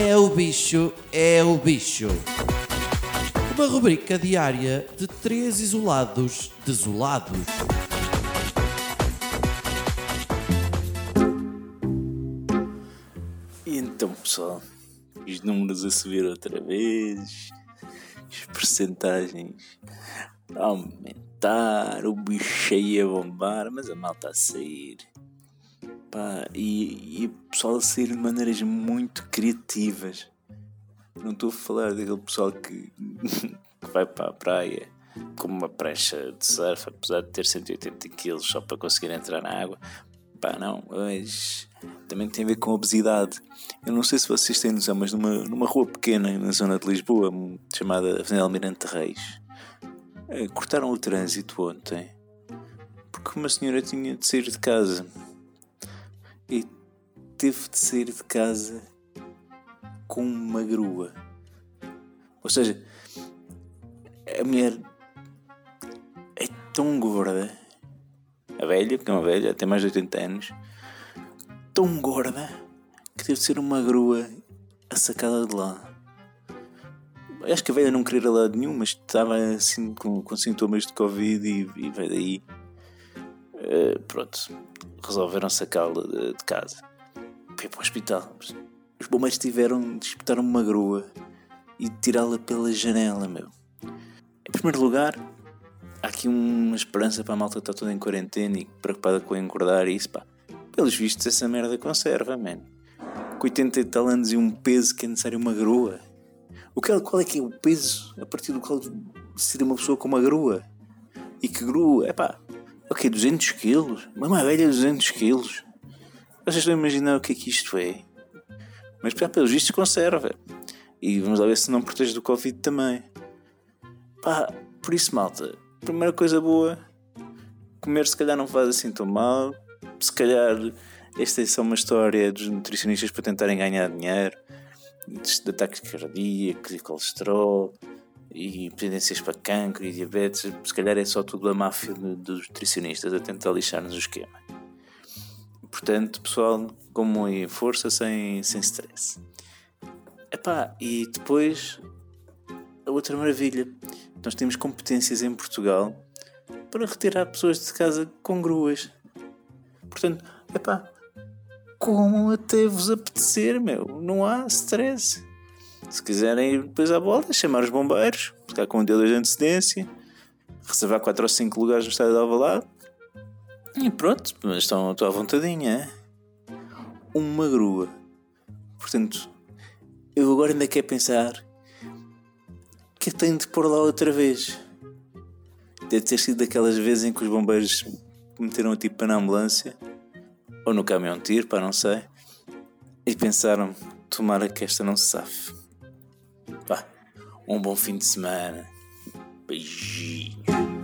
É o bicho, é o bicho. Uma rubrica diária de três isolados desolados. E então, pessoal, os números a subir outra vez, as percentagens a aumentar, o bicho aí a bombar, mas a malta a sair. Pá, e, e o pessoal a sair de maneiras muito criativas. Não estou a falar daquele pessoal que, que vai para a praia com uma prancha de surf, apesar de ter 180 kg só para conseguir entrar na água. Pá, não, mas também tem a ver com obesidade. Eu não sei se vocês têm noção, mas numa, numa rua pequena na zona de Lisboa, chamada Avenida Almirante Reis, eh, cortaram o trânsito ontem porque uma senhora tinha de sair de casa e teve de sair de casa com uma grua. Ou seja, a mulher é tão gorda, a velha, que é uma velha, tem mais de 80 anos, tão gorda que teve de ser uma grua a sacada de lá. Acho que a velha não queria ir a lado nenhum, mas estava assim com, com sintomas de Covid e, e veio daí. Uh, pronto, resolveram sacá-la de, de, casa. Foi para o hospital. Os bombeiros tiveram de espetar uma grua e tirá-la pela janela, meu. Em primeiro lugar, há aqui uma esperança para a malta que está toda em quarentena e preocupada com engordar e isso, pá. Pelos vistos, essa merda conserva, mano. Com 80 e tal anos e um peso que é necessário uma grua. O que, qual é que é o peso a partir do qual ser uma pessoa com uma grua? E que grua? É pá, ok, 200 quilos? Uma velha 200 quilos? Vocês estão a imaginar o que é que isto é? Mas já pelos vistos conserva. E vamos lá ver se não protege do Covid também. Pá, por isso, malta, primeira coisa boa, comer se calhar não faz assim tão mal. Se calhar esta é só uma história dos nutricionistas para tentarem ganhar dinheiro, de ataques cardíacos e colesterol e pendências para cancro e diabetes. Se calhar é só tudo a máfia dos nutricionistas a tentar lixar-nos o esquema. Portanto, pessoal, como em força, sem, sem stress. Epá, e depois, a outra maravilha. Nós temos competências em Portugal para retirar pessoas de casa com gruas. Portanto, epá, como até vos apetecer, meu. Não há stress. Se quiserem ir depois à bola, chamar os bombeiros, ficar com um dia de antecedência, reservar 4 ou 5 lugares no estádio de Alvalade e pronto, mas estão, estão à vontadinha. É? Uma grua. Portanto, eu agora ainda quero pensar que tenho de pôr lá outra vez. Deve ter sido daquelas vezes em que os bombeiros meteram tipo na ambulância ou no caminhão de tiro, para não sei, e pensaram: tomara que esta não se safe. Um bom fim de semana. Beijinho.